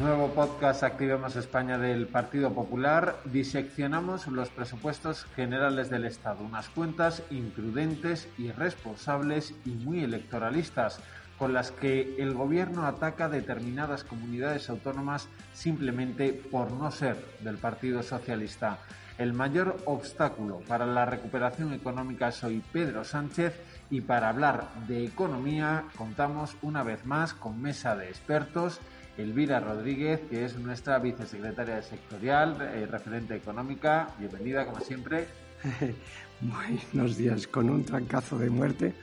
Nuevo podcast Activemos España del Partido Popular. Diseccionamos los presupuestos generales del Estado, unas cuentas imprudentes, irresponsables y muy electoralistas, con las que el gobierno ataca determinadas comunidades autónomas simplemente por no ser del Partido Socialista. El mayor obstáculo para la recuperación económica soy Pedro Sánchez y para hablar de economía contamos una vez más con mesa de expertos Elvira Rodríguez, que es nuestra vicesecretaria sectorial, eh, referente económica. Bienvenida, como siempre. Buenos días, con un trancazo de muerte,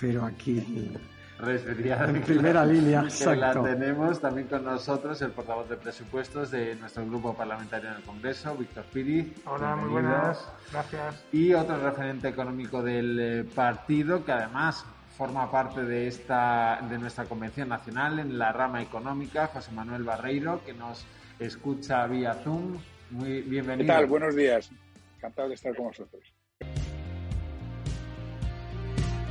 pero aquí en primera línea. Que la tenemos también con nosotros el portavoz de presupuestos de nuestro grupo parlamentario en el Congreso, Víctor Piri. Hola, muy buenas, gracias. Y otro referente económico del eh, partido, que además forma parte de esta de nuestra convención nacional en la rama económica, José Manuel Barreiro, que nos escucha vía Zoom. Muy bienvenido. ¿Qué tal? Buenos días. Encantado de estar con vosotros.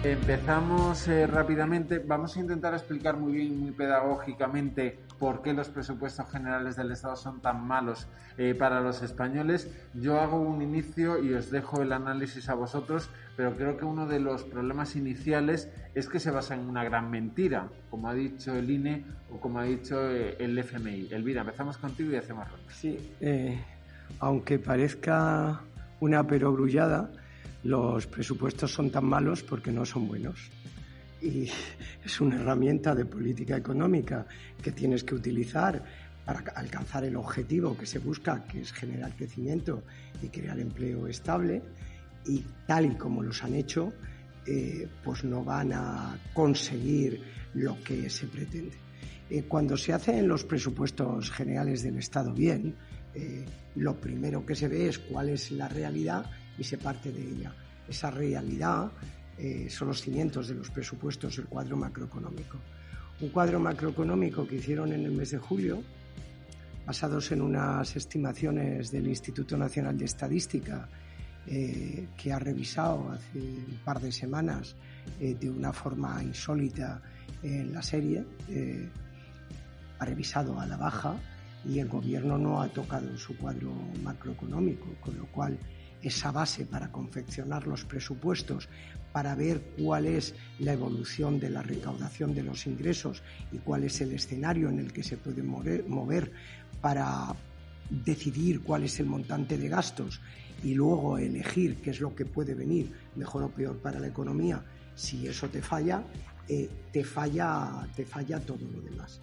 Empezamos eh, rápidamente. Vamos a intentar explicar muy bien, muy pedagógicamente, por qué los presupuestos generales del Estado son tan malos eh, para los españoles. Yo hago un inicio y os dejo el análisis a vosotros, pero creo que uno de los problemas iniciales es que se basa en una gran mentira, como ha dicho el INE o como ha dicho eh, el FMI. Elvira, empezamos contigo y hacemos ronda. Sí, eh, aunque parezca una perogrullada, los presupuestos son tan malos porque no son buenos. Y es una herramienta de política económica que tienes que utilizar para alcanzar el objetivo que se busca, que es generar crecimiento y crear empleo estable y tal y como los han hecho, eh, pues no van a conseguir lo que se pretende. Eh, cuando se hacen los presupuestos generales del Estado bien, eh, lo primero que se ve es cuál es la realidad y se parte de ella. Esa realidad son los cimientos de los presupuestos, el cuadro macroeconómico. Un cuadro macroeconómico que hicieron en el mes de julio, basados en unas estimaciones del Instituto Nacional de Estadística eh, que ha revisado hace un par de semanas eh, de una forma insólita en la serie, eh, ha revisado a la baja y el gobierno no ha tocado su cuadro macroeconómico, con lo cual esa base para confeccionar los presupuestos, para ver cuál es la evolución de la recaudación de los ingresos y cuál es el escenario en el que se puede mover para decidir cuál es el montante de gastos y luego elegir qué es lo que puede venir mejor o peor para la economía, si eso te falla, eh, te falla, te falla todo lo demás.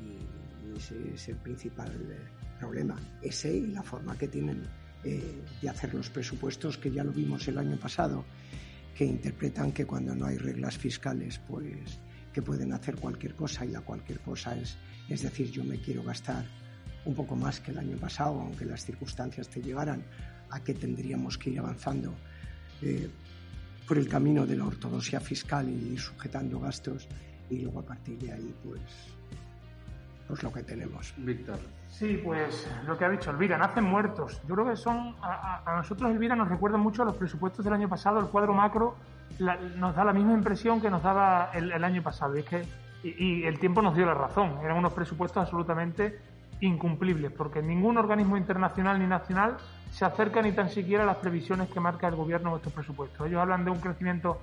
Y, ese es el principal eh, problema, ese y la forma que tienen eh, de hacer los presupuestos, que ya lo vimos el año pasado, que interpretan que cuando no hay reglas fiscales, pues que pueden hacer cualquier cosa y la cualquier cosa es, es decir, yo me quiero gastar un poco más que el año pasado, aunque las circunstancias te llevaran a que tendríamos que ir avanzando eh, por el camino de la ortodoxia fiscal y ir sujetando gastos y luego a partir de ahí pues pues lo que tenemos. Víctor. Sí, pues lo que ha dicho Elvira, nacen muertos. Yo creo que son, a, nosotros Elvira nos recuerda mucho a los presupuestos del año pasado, el cuadro macro nos da la misma impresión que nos daba el, año pasado. Y, es que, y el tiempo nos dio la razón, eran unos presupuestos absolutamente incumplibles, porque ningún organismo internacional ni nacional se acerca ni tan siquiera a las previsiones que marca el gobierno en estos presupuestos. Ellos hablan de un crecimiento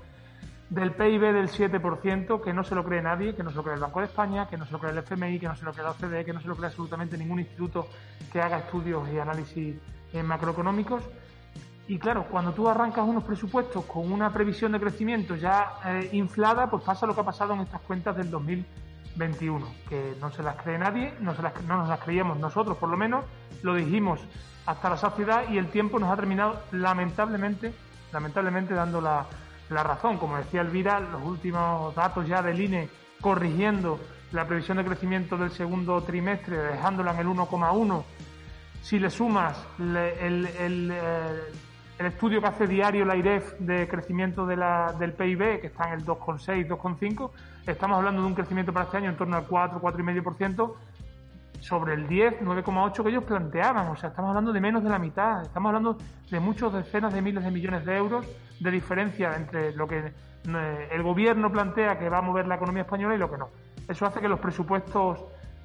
del PIB del 7%, que no se lo cree nadie, que no se lo cree el Banco de España, que no se lo cree el FMI, que no se lo cree la OCDE, que no se lo cree absolutamente ningún instituto que haga estudios y análisis eh, macroeconómicos. Y claro, cuando tú arrancas unos presupuestos con una previsión de crecimiento ya eh, inflada, pues pasa lo que ha pasado en estas cuentas del 2000 21, que no se las cree nadie, no, se las, no nos las creíamos nosotros por lo menos, lo dijimos hasta la saciedad y el tiempo nos ha terminado lamentablemente, lamentablemente dando la, la razón. Como decía Elvira, los últimos datos ya del INE corrigiendo la previsión de crecimiento del segundo trimestre, dejándola en el 1,1. Si le sumas el, el, eh, el, estudio que hace diario la IREF de crecimiento de la, del PIB, que está en el 2,6, 2,5, estamos hablando de un crecimiento para este año en torno al 4, 4,5%, sobre el 10, 9,8 que ellos planteaban. O sea, estamos hablando de menos de la mitad. Estamos hablando de muchos decenas de miles de millones de euros de diferencia entre lo que eh, el gobierno plantea que va a mover la economía española y lo que no. Eso hace que los presupuestos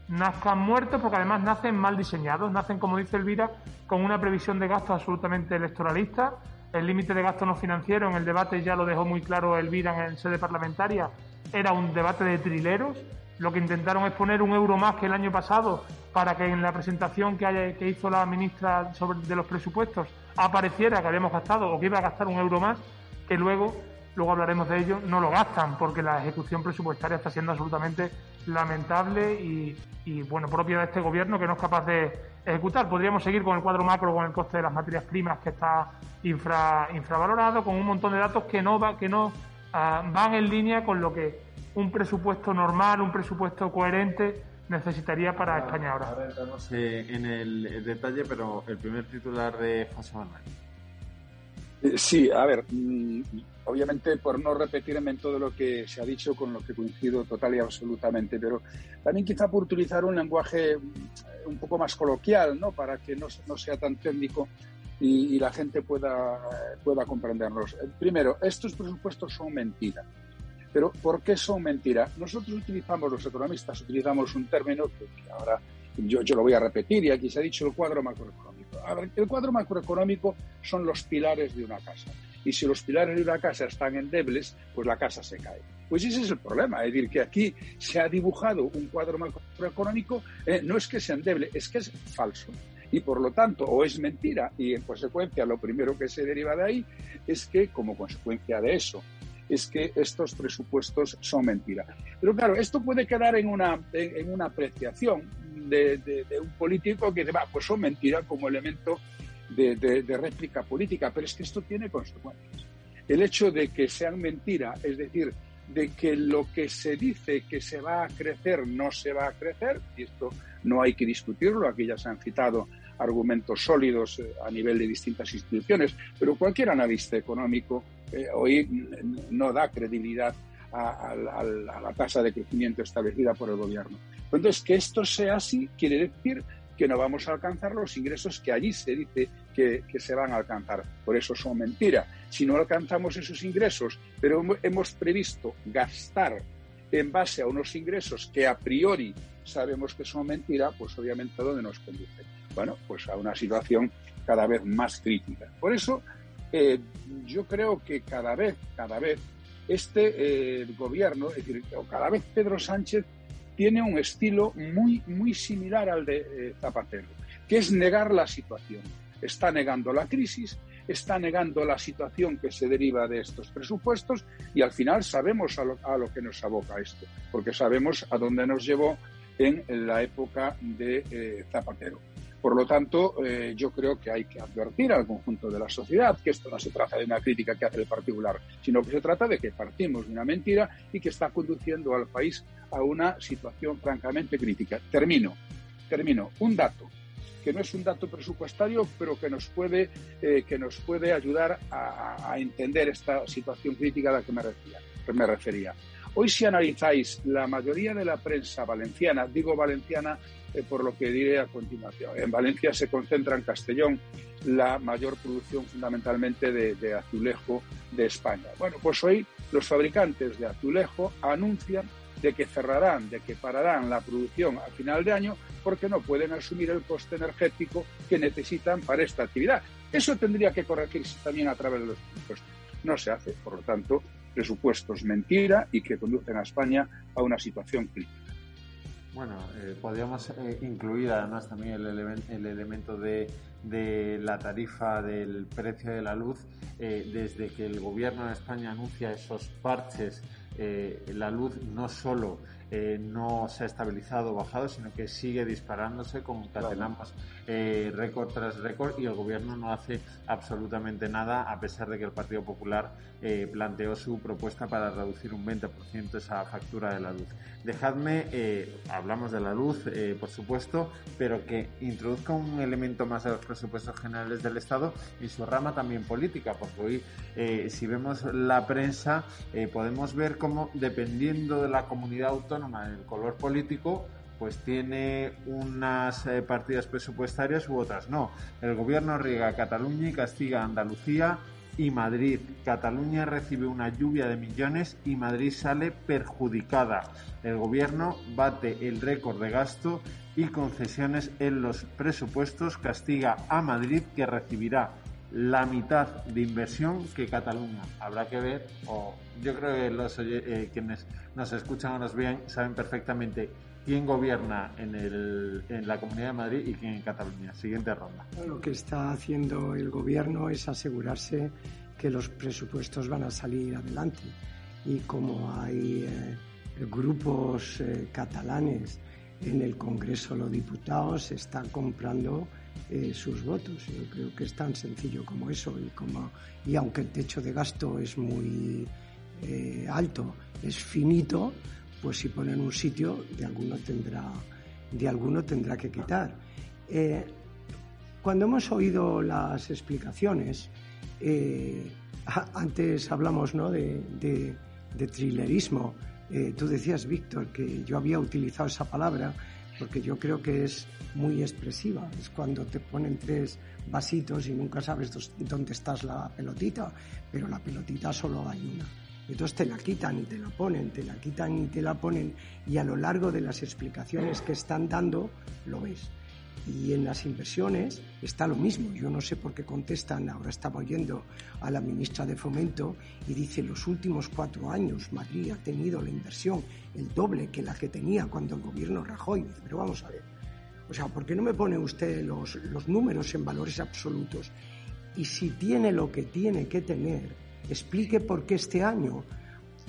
nazcan muertos porque además nacen mal diseñados, nacen, como dice Elvira, con una previsión de gasto absolutamente electoralista. El límite de gasto no financiero en el debate ya lo dejó muy claro Elvira en sede parlamentaria, era un debate de trileros lo que intentaron es poner un euro más que el año pasado para que en la presentación que, que hizo la ministra sobre, de los presupuestos apareciera que habíamos gastado o que iba a gastar un euro más, que luego, luego hablaremos de ello, no lo gastan porque la ejecución presupuestaria está siendo absolutamente lamentable y, y, bueno, propia de este gobierno que no es capaz de ejecutar. Podríamos seguir con el cuadro macro, con el coste de las materias primas que está infra, infravalorado, con un montón de datos que no, va, que no uh, van en línea con lo que un presupuesto normal, un presupuesto coherente necesitaría para España ahora. Ahora entramos eh, en el detalle, pero el primer titular de José Manuel. Eh, sí, a ver, mm, obviamente por no repetirme en todo lo que se ha dicho, con lo que coincido total y absolutamente, pero también quizá por utilizar un lenguaje mm, un poco más coloquial, ¿no? Para que no, no sea tan técnico y, la gente pueda, pueda comprendernos. Eh, primero, estos presupuestos son mentiras. Pero ¿por qué son mentiras? Nosotros utilizamos, los economistas, utilizamos un término que, ahora yo, lo voy a repetir y aquí se ha dicho el cuadro macroeconómico. El cuadro macroeconómico son los pilares de una casa. Y si los pilares de una casa están endebles, pues la casa se cae. Pues ese es el problema, es decir, que aquí se ha dibujado un cuadro macroeconómico, eh, no es que sea endeble, es que es falso y por lo tanto o es mentira y en consecuencia lo primero que se deriva de ahí es que como consecuencia de eso es que estos presupuestos son mentira. Pero claro, esto puede quedar en una, en, una apreciación de, un político que dice, pues son mentiras como elemento de, de réplica política, pero es que esto tiene consecuencias. El hecho de que sean mentira, es decir, de que lo que se dice que se va a crecer no se va a crecer, y esto no hay que discutirlo, aquí ya se han citado argumentos sólidos eh, a nivel de distintas instituciones, pero cualquier analista económico eh, hoy no da credibilidad a, a, a, la tasa de crecimiento establecida por el gobierno. Entonces, que esto sea así quiere decir que no vamos a alcanzar los ingresos que allí se dice que, se van a alcanzar. Por eso son mentiras. Si no alcanzamos esos ingresos, pero hemos previsto gastar en base a unos ingresos que a priori sabemos que son mentiras, pues obviamente a dónde nos conduce. Bueno, pues a una situación cada vez más crítica. Por eso eh, yo creo que cada vez, cada vez, este eh, gobierno, es decir, cada vez Pedro Sánchez tiene un estilo muy, muy similar al de eh, Zapatero, que es negar la situación. Está negando la crisis, está negando la situación que se deriva de estos presupuestos y al final sabemos a lo, a lo que nos aboca esto, porque sabemos a dónde nos llevó en la época de eh, Zapatero. Por lo tanto, eh, yo creo que hay que advertir al conjunto de la sociedad que esto no se trata de una crítica que hace el particular, sino que se trata de que partimos de una mentira y que está conduciendo al país a una situación francamente crítica. Termino, termino. Un dato que no es un dato presupuestario, pero que nos puede, eh, que nos puede ayudar a, entender esta situación crítica a la que. Me refería. Hoy si analizáis la mayoría de la prensa valenciana, digo valenciana eh, por lo que diré a continuación. En Valencia se concentra en Castellón la mayor producción fundamentalmente de, azulejo de España. Bueno, pues hoy los fabricantes de azulejo anuncian de que cerrarán, de que pararán la producción a final de año porque no pueden asumir el coste energético que necesitan para esta actividad. Eso tendría que corregirse también a través de los presupuestos. No se hace, por lo tanto, presupuestos mentira y que conducen a España a una situación crítica. Bueno, eh, podríamos eh, incluir además también el, ele el elemento de, de, la tarifa del precio de la luz. Eh, desde que el gobierno de España anuncia esos parches, eh, la luz no solo no se ha estabilizado o bajado, sino que sigue disparándose, concatenamos eh, récord tras récord y el gobierno no hace absolutamente nada, a pesar de que el Partido Popular eh, planteó su propuesta para reducir un 20% esa factura de la luz. Dejadme, eh, hablamos de la luz, eh, por supuesto, pero que introduzca un elemento más de los presupuestos generales del Estado y su rama también política, porque hoy, si vemos la prensa, podemos ver cómo, dependiendo de la comunidad autónoma, del color político, pues tiene unas partidas presupuestarias u otras no. El gobierno riega Cataluña y castiga a Andalucía y Madrid. Cataluña recibe una lluvia de millones y Madrid sale perjudicada. El gobierno bate el récord de gasto y concesiones en los presupuestos, castiga a Madrid que recibirá la mitad de inversión que Cataluña. Habrá que ver, o yo creo que los eh, quienes nos escuchan o nos vean saben perfectamente quién gobierna en, el, en la Comunidad de Madrid y quién en Cataluña. Siguiente ronda. Lo que está haciendo el gobierno es asegurarse que los presupuestos van a salir adelante. Y como hay eh, grupos eh, catalanes en el Congreso los Diputados, están comprando eh, sus votos. Yo creo que es tan sencillo como eso. Y, como, y aunque el techo de gasto es muy alto, es finito, pues si ponen un sitio, de alguno tendrá, de tendrá que quitar. Eh, cuando hemos oído las explicaciones, eh, antes hablamos ¿no? de, de, thrillerismo. Eh, tú decías, Víctor, que yo había utilizado esa palabra porque yo creo que es muy expresiva. Es cuando te ponen tres vasitos y nunca sabes dónde estás la pelotita, pero la pelotita solo hay una. Entonces te la quitan y te la ponen, te la quitan y te la ponen y a lo largo de las explicaciones que están dando lo ves. Y en las inversiones está lo mismo. Yo no sé por qué contestan. Ahora estaba oyendo a la ministra de Fomento y dice, los últimos cuatro años Madrid ha tenido la inversión el doble que la que tenía cuando el gobierno Rajoy. Pero vamos a ver. O sea, ¿por qué no me pone usted los, los números en valores absolutos? Y si tiene lo que tiene que tener, explique por qué este año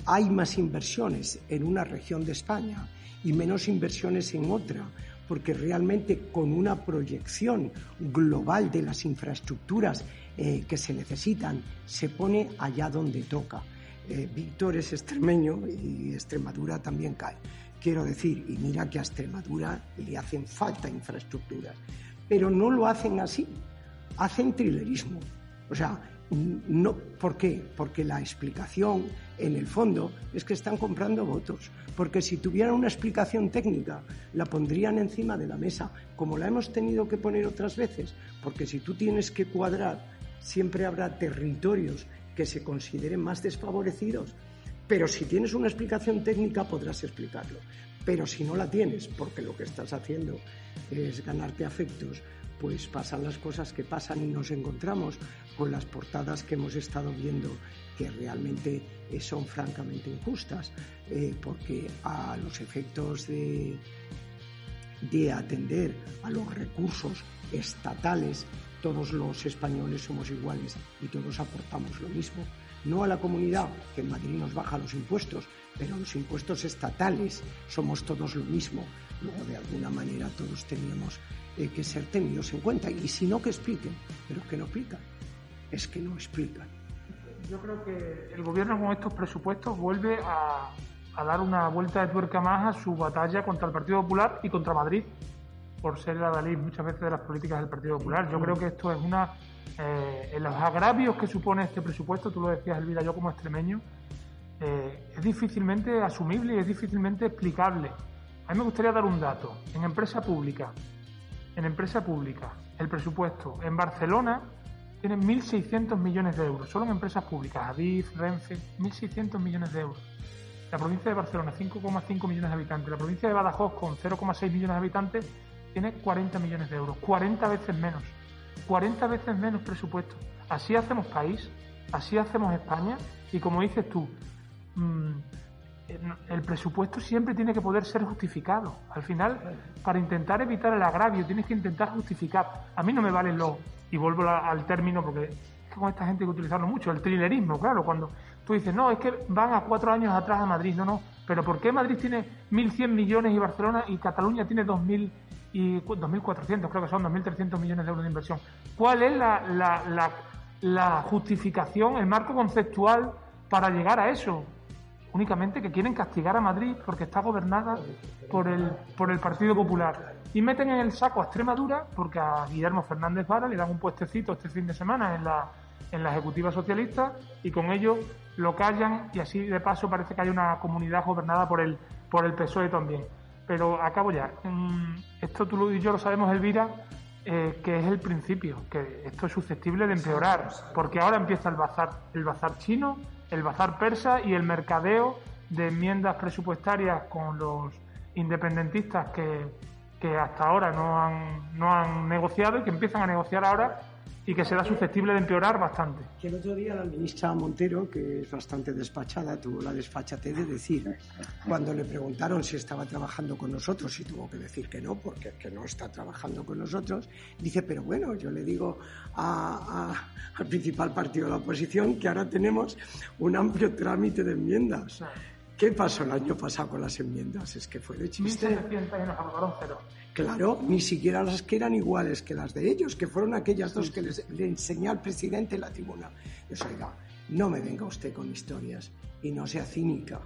hay más inversiones en una región de España y menos inversiones en otra, porque realmente con una proyección global de las infraestructuras eh, que se necesitan se pone allá donde toca. Eh, Víctor es extremeño y Extremadura también cae. Quiero decir, y mira que a Extremadura le hacen falta infraestructuras, pero no lo hacen así, hacen trilerismo. O sea, no, ¿Por qué? Porque la explicación, en el fondo, es que están comprando votos. Porque si tuvieran una explicación técnica, la pondrían encima de la mesa, como la hemos tenido que poner otras veces. Porque si tú tienes que cuadrar, siempre habrá territorios que se consideren más desfavorecidos. Pero si tienes una explicación técnica, podrás explicarlo. Pero si no la tienes, porque lo que estás haciendo es ganarte afectos, pues pasan las cosas que pasan y nos encontramos con las portadas que hemos estado viendo que realmente eh, son francamente injustas, eh, porque a los efectos de, de atender a los recursos estatales, todos los españoles somos iguales y todos aportamos lo mismo. No a la comunidad, que en Madrid nos baja los impuestos, pero los impuestos estatales somos todos lo mismo. Luego, de alguna manera, todos teníamos eh, que ser tenidos en cuenta. Y si no, que expliquen, pero que no explican. Es que no explican. Yo creo que el gobierno con estos presupuestos vuelve a, dar una vuelta de tuerca más a su batalla contra el Partido Popular y contra Madrid, por ser la Dalí muchas veces de las políticas del Partido Popular. Yo creo que esto es una. Eh, en los agravios que supone este presupuesto, tú lo decías, Elvira, yo como extremeño, eh, es difícilmente asumible y es difícilmente explicable. A mí me gustaría dar un dato. En empresa pública, en empresa pública, el presupuesto en Barcelona tiene 1.600 millones de euros, solo en empresas públicas, Adif, Renfe, 1.600 millones de euros. La provincia de Barcelona, 5,5 millones de habitantes. La provincia de Badajoz, con 0,6 millones de habitantes, tiene 40 millones de euros, 40 veces menos, 40 veces menos presupuesto. Así hacemos país, así hacemos España, y como dices tú, mmm, el presupuesto siempre tiene que poder ser justificado. Al final, para intentar evitar el agravio, tienes que intentar justificar. A mí no me valen los, y vuelvo al término, porque es que con esta gente hay que utilizarlo mucho, el trillerismo, claro, cuando tú dices, no, es que van a cuatro años atrás a Madrid, no, no, Pero ¿por qué Madrid tiene 1.100 millones y Barcelona y Cataluña tiene 2.000 y 2.400, creo que son 2.300 millones de euros de inversión? ¿Cuál es la, la, la justificación, el marco conceptual para llegar a eso? únicamente que quieren castigar a Madrid porque está gobernada por el, por el Partido Popular. Y meten en el saco a Extremadura porque a Guillermo Fernández Vara le dan un puestecito este fin de semana en la, en la Ejecutiva Socialista y con ello lo callan y así de paso parece que hay una comunidad gobernada por el, por el PSOE también. Pero acabo ya. Mm, esto tú y yo lo sabemos, Elvira, eh, que es el principio, que esto es susceptible de empeorar, porque ahora empieza el bazar, el bazar chino, el bazar persa y el mercadeo de enmiendas presupuestarias con los independentistas que, que hasta ahora no han, no han negociado y que empiezan a negociar ahora y que será susceptible de empeorar bastante. Que el otro día la ministra Montero, que es bastante despachada, tuvo la desfachatez de decir, cuando le preguntaron si estaba trabajando con nosotros, y tuvo que decir que no, porque que no está trabajando con nosotros, dice, pero bueno, yo le digo al principal partido de la oposición que ahora tenemos un amplio trámite de enmiendas. ¿Qué pasó el año pasado con las enmiendas? Es que fue de chiste. 1.700 y nos aprobaron cero. Claro, ni siquiera las que eran iguales que las de ellos, que fueron aquellas dos que les, le enseñó al presidente en la tribuna. Yo oiga, no me venga usted con historias y no sea cínica,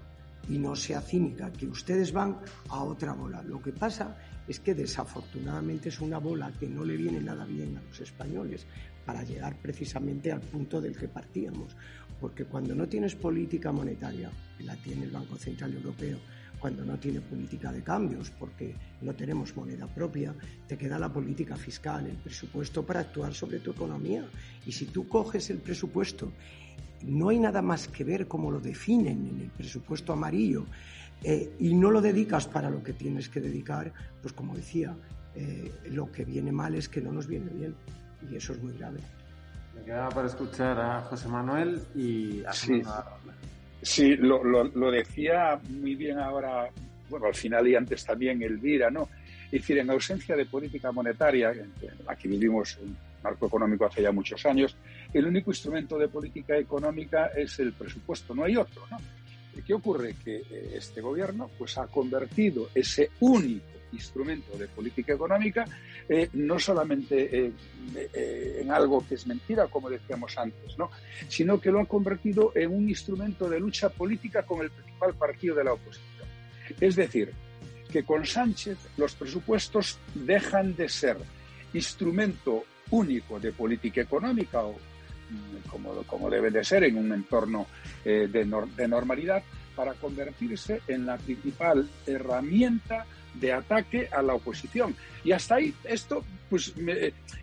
y no sea cínica, que ustedes van a otra bola. Lo que pasa es que desafortunadamente es una bola que no le viene nada bien a los españoles para llegar precisamente al punto del que partíamos. Porque cuando no tienes política monetaria, la tiene el Banco Central Europeo, cuando no tiene política de cambios, porque no tenemos moneda propia, te queda la política fiscal, el presupuesto para actuar sobre tu economía. Y si tú coges el presupuesto, no hay nada más que ver cómo lo definen en el presupuesto amarillo eh, y no lo dedicas para lo que tienes que dedicar, pues como decía, eh, lo que viene mal es que no nos viene bien y eso es muy grave. Me quedaba para escuchar a José Manuel y a sí. Sí, lo, lo, decía muy bien ahora, bueno, al final y antes también Elvira, ¿no? Es decir, en ausencia de política monetaria, aquí vivimos un marco económico hace ya muchos años, el único instrumento de política económica es el presupuesto, no hay otro, ¿no? ¿Qué ocurre? Que eh, este gobierno pues, ha convertido ese único instrumento de política económica, eh, no solamente eh, en algo que es mentira, como decíamos antes, ¿no? sino que lo ha convertido en un instrumento de lucha política con el principal partido de la oposición. Es decir, que con Sánchez los presupuestos dejan de ser instrumento único de política económica o como, como debe de ser en un entorno de, de normalidad, para convertirse en la principal herramienta de ataque a la oposición. Y hasta ahí esto, pues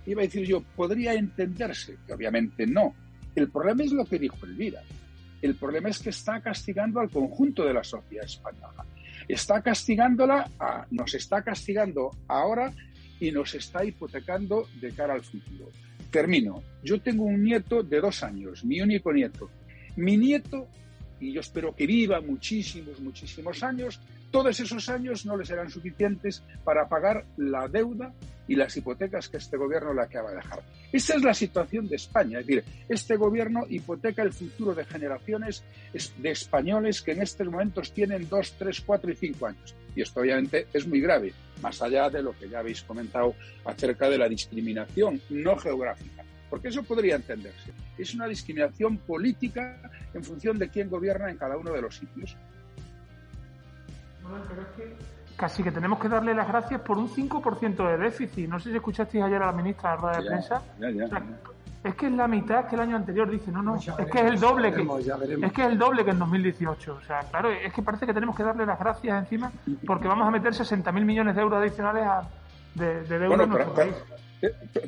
iba a decir yo, podría entenderse, que obviamente no. El problema es lo que dijo Elvira. El problema es que está castigando al conjunto de la sociedad española. Está castigándola, a, nos está castigando ahora y nos está hipotecando de cara al futuro. Termino. Yo tengo un nieto de dos años, mi único nieto. Mi nieto, y yo espero que viva muchísimos, muchísimos años, todos esos años no les serán suficientes para pagar la deuda y las hipotecas que este gobierno le acaba de dejar. Esa es la situación de España. Es decir, este gobierno hipoteca el futuro de generaciones de españoles que en estos momentos tienen dos, tres, cuatro y cinco años. Y esto obviamente es muy grave, más allá de lo que ya habéis comentado acerca de la discriminación no geográfica. Porque eso podría entenderse. Es una discriminación política en función de quién gobierna en cada uno de los sitios casi que tenemos que darle las gracias por un 5% de déficit. No sé si escuchasteis ayer a la ministra de la rueda de prensa. Es que es la mitad que el año anterior, dice, no, no, es que es el doble que es que es el doble que en 2018. O sea, claro, es que parece que tenemos que darle las gracias encima porque vamos a meter 60.000 millones de euros adicionales de, deuda en nuestro país.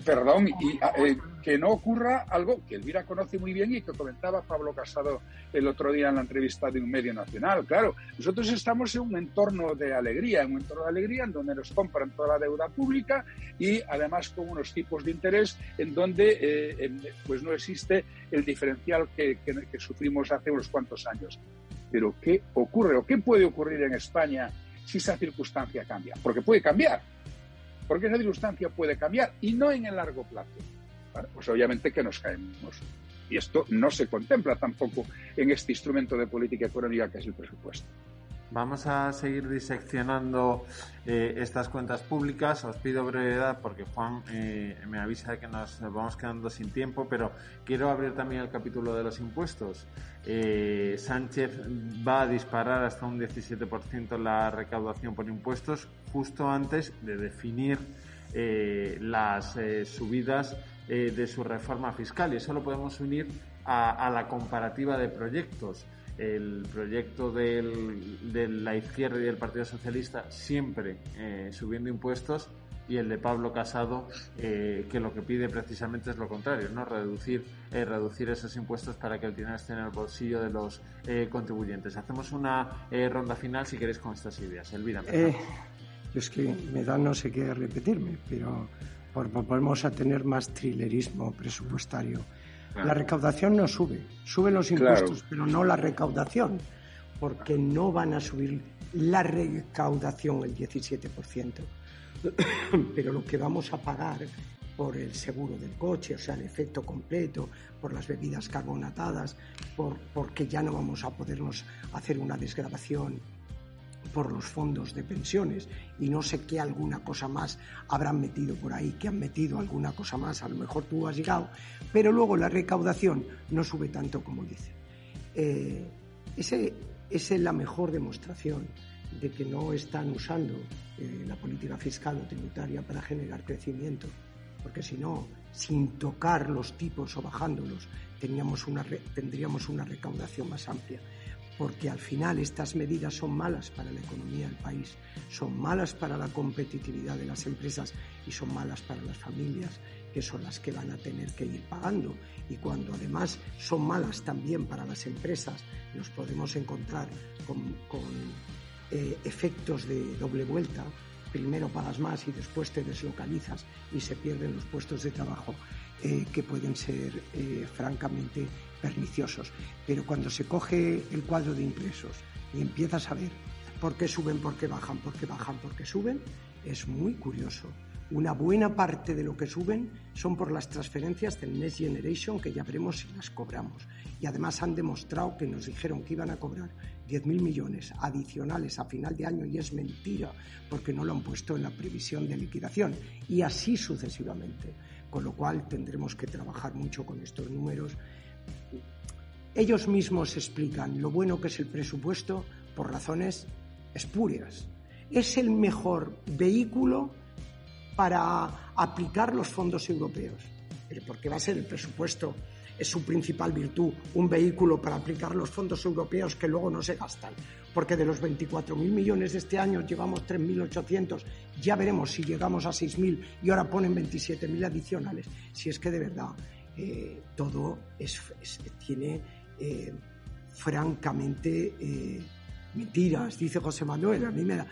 Perdón, y eh, que no ocurra algo que Elvira conoce muy bien y que comentaba Pablo Casado el otro día en la entrevista de un medio nacional. Claro, nosotros estamos en un entorno de alegría, en un entorno de alegría en donde nos compran toda la deuda pública y además con unos tipos de interés en donde eh, pues no existe el diferencial que sufrimos hace unos cuantos años. Pero ¿qué ocurre o qué puede ocurrir en España si esa circunstancia cambia? Porque puede cambiar porque esa circunstancia puede cambiar y no en el largo plazo. pues obviamente que nos caemos. Y esto no se contempla tampoco en este instrumento de política económica que es el presupuesto. Vamos a seguir diseccionando eh, estas cuentas públicas. Os pido brevedad porque Juan eh, me avisa de que nos vamos quedando sin tiempo, pero quiero abrir también el capítulo de los impuestos. Eh, Sánchez va a disparar hasta un 17% la recaudación por impuestos justo antes de definir las subidas de su reforma fiscal. Y eso lo podemos unir a la comparativa de proyectos el proyecto de la izquierda y del Partido Socialista siempre eh, subiendo impuestos y el de Pablo Casado eh, que lo que pide precisamente es lo contrario, no reducir eh, reducir esos impuestos para que el dinero esté en el bolsillo de los contribuyentes. Hacemos una ronda final si queréis con estas ideas. Elvira. es que me da no sé qué repetirme, pero por, volvemos a tener más trilerismo presupuestario la recaudación no sube, suben los impuestos, pero no la recaudación, porque no van a subir la recaudación el 17%, pero lo que vamos a pagar por el seguro del coche, o sea, el efecto completo, por las bebidas carbonatadas, por, porque ya no vamos a podernos hacer una desgrabación por los fondos de pensiones. Y no sé qué alguna cosa más habrán metido por ahí, que han metido alguna cosa más, a lo mejor tú has llegado, pero luego la recaudación no sube tanto como dice. Eh, esa es la mejor demostración de que no están usando eh, la política fiscal o tributaria para generar crecimiento, porque si no, sin tocar los tipos o bajándolos, tendríamos una recaudación más amplia porque al final estas medidas son malas para la economía del país, son malas para la competitividad de las empresas y son malas para las familias, que son las que van a tener que ir pagando. Y cuando además son malas también para las empresas, nos podemos encontrar con, eh, efectos de doble vuelta. Primero pagas más y después te deslocalizas y se pierden los puestos de trabajo eh, que pueden ser eh, francamente perniciosos. Pero cuando se coge el cuadro de ingresos y empiezas a ver por qué suben, por qué bajan, por qué bajan, por qué suben, es muy curioso. Una buena parte de lo que suben son por las transferencias del Next Generation, que ya veremos si las cobramos. Y además han demostrado que nos dijeron que iban a cobrar 10.000 millones adicionales a final de año y es mentira, porque no lo han puesto en la previsión de liquidación. Y así sucesivamente. Con lo cual tendremos que trabajar mucho con estos números ellos mismos explican lo bueno que es el presupuesto por razones espurias. Es el mejor vehículo para aplicar los fondos europeos. Pero porque va a ser el presupuesto, es su principal virtud, un vehículo para aplicar los fondos europeos que luego no se gastan. Porque de los 24.000 millones de este año llevamos 3.800, ya veremos si llegamos a 6.000 y ahora ponen 27.000 adicionales. Si es que de verdad eh, todo tiene eh, francamente eh, mentiras, dice José Manuel, a mí me da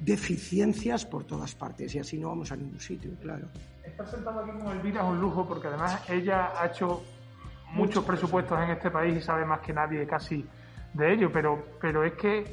deficiencias por todas partes y así no vamos a ningún sitio, claro. Estar sentado aquí con Elvira es un lujo porque además ella ha hecho muchos presupuestos en este país y sabe más que nadie casi de ello, pero, pero es que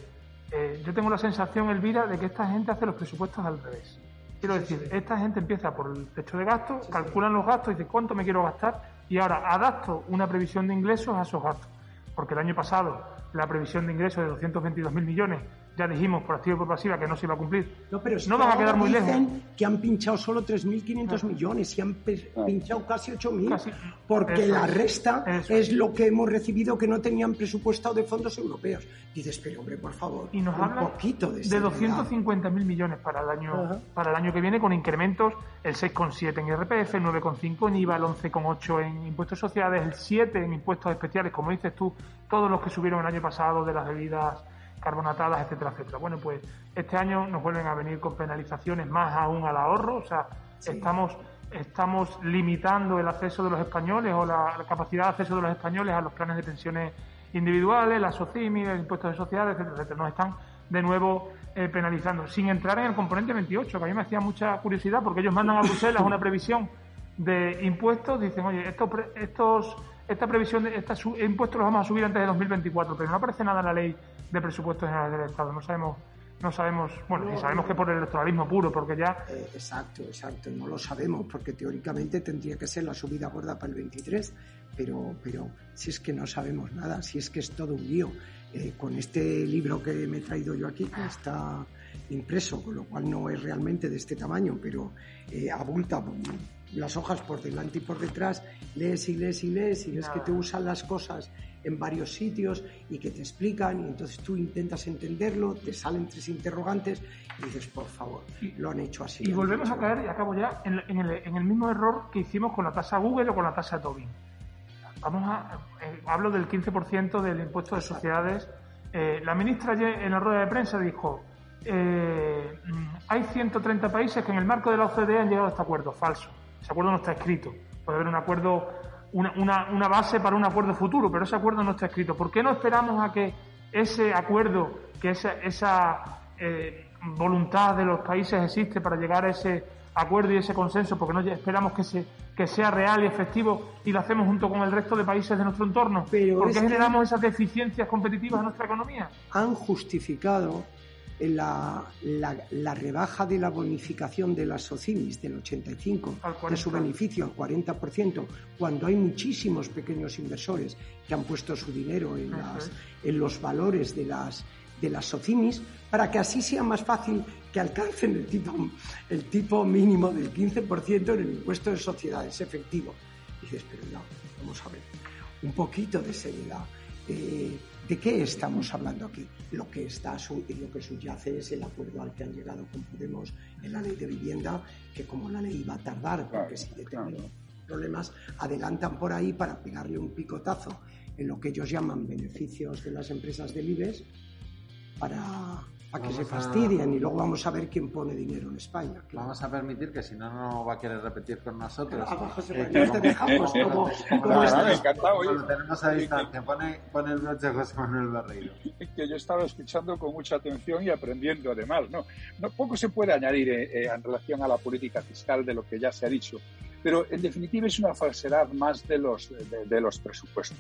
yo tengo la sensación, Elvira, de que esta gente hace los presupuestos al revés. Quiero decir, esta gente empieza por el techo de gastos, calculan los gastos y dice cuánto me quiero gastar y ahora adapto una previsión de ingresos a esos gastos. Porque el año pasado la previsión de ingresos de 222.000 millones ya dijimos por activa y por pasiva que no se iba a cumplir. No, pero no van a quedar muy lejos. que han pinchado solo 3.500 millones y han pinchado casi 8.000 porque la resta es. lo que hemos recibido que no tenían presupuestado de fondos europeos. Dices, pero hombre, por favor, y nos un poquito de De 250.000 millones para el año para el año que viene con incrementos el 6,7 en IRPF, el 9,5 en IVA, el 11,8 en impuestos sociales, el 7 en impuestos especiales, como dices tú, todos los que subieron el año pasado de las bebidas carbonatadas, etcétera, etcétera. Bueno, pues este año nos vuelven a venir con penalizaciones más aún al ahorro, o sea, estamos estamos limitando el acceso de los españoles o la, capacidad de acceso de los españoles a los planes de pensiones individuales, la SOCIMI, el impuesto de sociedades, etcétera, etcétera. Nos están de nuevo eh, penalizando, sin entrar en el componente 28, que a mí me hacía mucha curiosidad porque ellos mandan a Bruselas una previsión de impuestos, dicen, oye, estos, estos esta previsión de estos impuestos los vamos a subir antes de 2024, pero no aparece nada en la ley de presupuestos generales del Estado. No sabemos, no sabemos, bueno, y sabemos que por el electoralismo puro, porque ya. Eh, exacto, exacto, no lo sabemos, porque teóricamente tendría que ser la subida gorda para el 23, pero, pero si es que no sabemos nada, si es que es todo un lío. Eh, con este libro que me he traído yo aquí, que está impreso, con lo cual no es realmente de este tamaño, pero eh, abulta las hojas por delante y por detrás, lees y lees y lees y ves que te usan las cosas en varios sitios y que te explican y entonces tú intentas entenderlo, te salen tres interrogantes y dices, por favor, lo han hecho así. Y volvemos a caer, y acabo ya, en, el, mismo error que hicimos con la tasa Google o con la tasa Tobin. Vamos a, eh, hablo del 15% del impuesto de sociedades. Eh, la ministra en la rueda de prensa dijo, eh, hay 130 países que en el marco de la OCDE han llegado a este acuerdo. Falso. Ese acuerdo no está escrito. Puede haber un acuerdo, una, una, base para un acuerdo futuro, pero ese acuerdo no está escrito. ¿Por qué no esperamos a que ese acuerdo, que esa, esa eh, voluntad de los países existe para llegar a ese acuerdo y ese consenso? Porque no esperamos que, se, que sea real y efectivo y lo hacemos junto con el resto de países de nuestro entorno. Pero ¿Por qué generamos esas deficiencias competitivas en nuestra economía? Han justificado la, la, rebaja de la bonificación de las SOCIMIS del 85 de su beneficio al 40%, cuando hay muchísimos pequeños inversores que han puesto su dinero en, las, en los valores de las, de las SOCIMIS, para que así sea más fácil que alcancen el tipo, el tipo mínimo del 15% en el impuesto de sociedades efectivo. Y dices, pero no, vamos a ver, un poquito de seriedad. Eh, ¿De qué estamos hablando aquí? Lo que está lo que subyace es el acuerdo al que han llegado con Podemos en la ley de vivienda, que como la ley va a tardar, porque si determinan problemas, adelantan por ahí para pegarle un picotazo en lo que ellos llaman beneficios de las empresas del IBEX para para que se fastidien y luego vamos a ver quién pone dinero en España. Vamos a permitir que si no, no va a querer repetir con nosotros. Ah, José, eh, te dejamos como, como encantado. tenemos a distancia. Pone, pone el broche José Manuel Barreiro. Que yo estaba escuchando con mucha atención y aprendiendo además. No, no poco se puede añadir eh, eh, en relación a la política fiscal de lo que ya se ha dicho. Pero en definitiva es una falsedad más de los, de, de los presupuestos.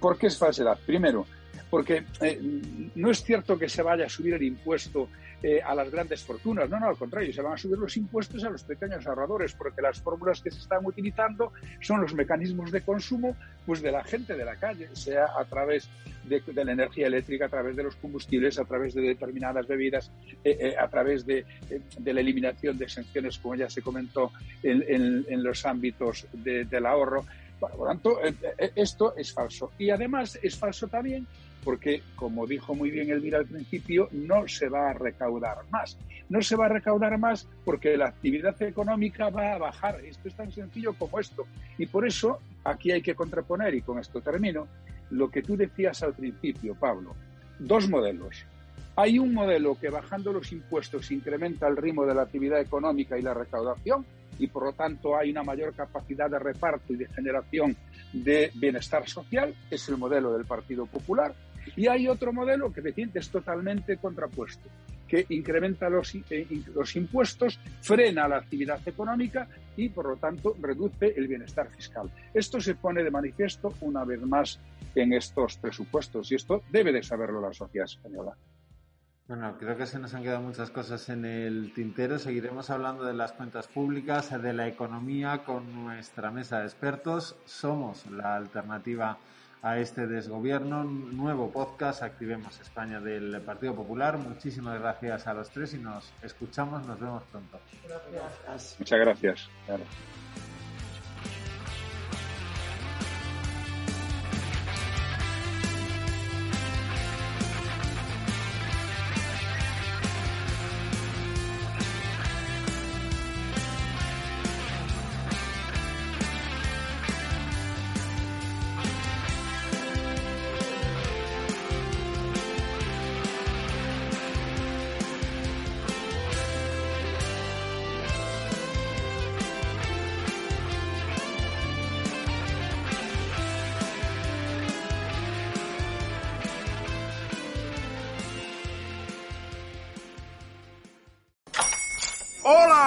¿Por qué es falsedad? Primero, porque eh, no es cierto que se vaya a subir el impuesto eh, a las grandes fortunas, no, no, al contrario, se van a subir los impuestos a los pequeños ahorradores, porque las fórmulas que se están utilizando son los mecanismos de consumo pues, de la gente de la calle, sea a través de, la energía eléctrica, a través de los combustibles, a través de determinadas bebidas, eh, a través de, la eliminación de exenciones, como ya se comentó, en, los ámbitos del ahorro. por lo tanto, esto es falso. Y además es falso también porque, como dijo muy bien Elvira al principio, no se va a recaudar más. No se va a recaudar más porque la actividad económica va a bajar. Esto es tan sencillo como esto. Y por eso aquí hay que contraponer, y con esto termino, lo que tú decías al principio, Pablo. Dos modelos. Hay un modelo que bajando los impuestos incrementa el ritmo de la actividad económica y la recaudación y por lo tanto hay una mayor capacidad de reparto y de generación de bienestar social, es el modelo del Partido Popular. Y hay otro modelo que es totalmente contrapuesto, que incrementa los, eh, los impuestos, frena la actividad económica y, por lo tanto, reduce el bienestar fiscal. Esto se pone de manifiesto una vez más en estos presupuestos y esto debe de saberlo la sociedad española. Bueno, creo que se nos han quedado muchas cosas en el tintero. Seguiremos hablando de las cuentas públicas, de la economía con nuestra mesa de expertos. Somos la alternativa a este desgobierno. Nuevo podcast, Activemos España del Partido Popular. Muchísimas gracias a los tres y nos escuchamos, nos vemos pronto. Muchas gracias.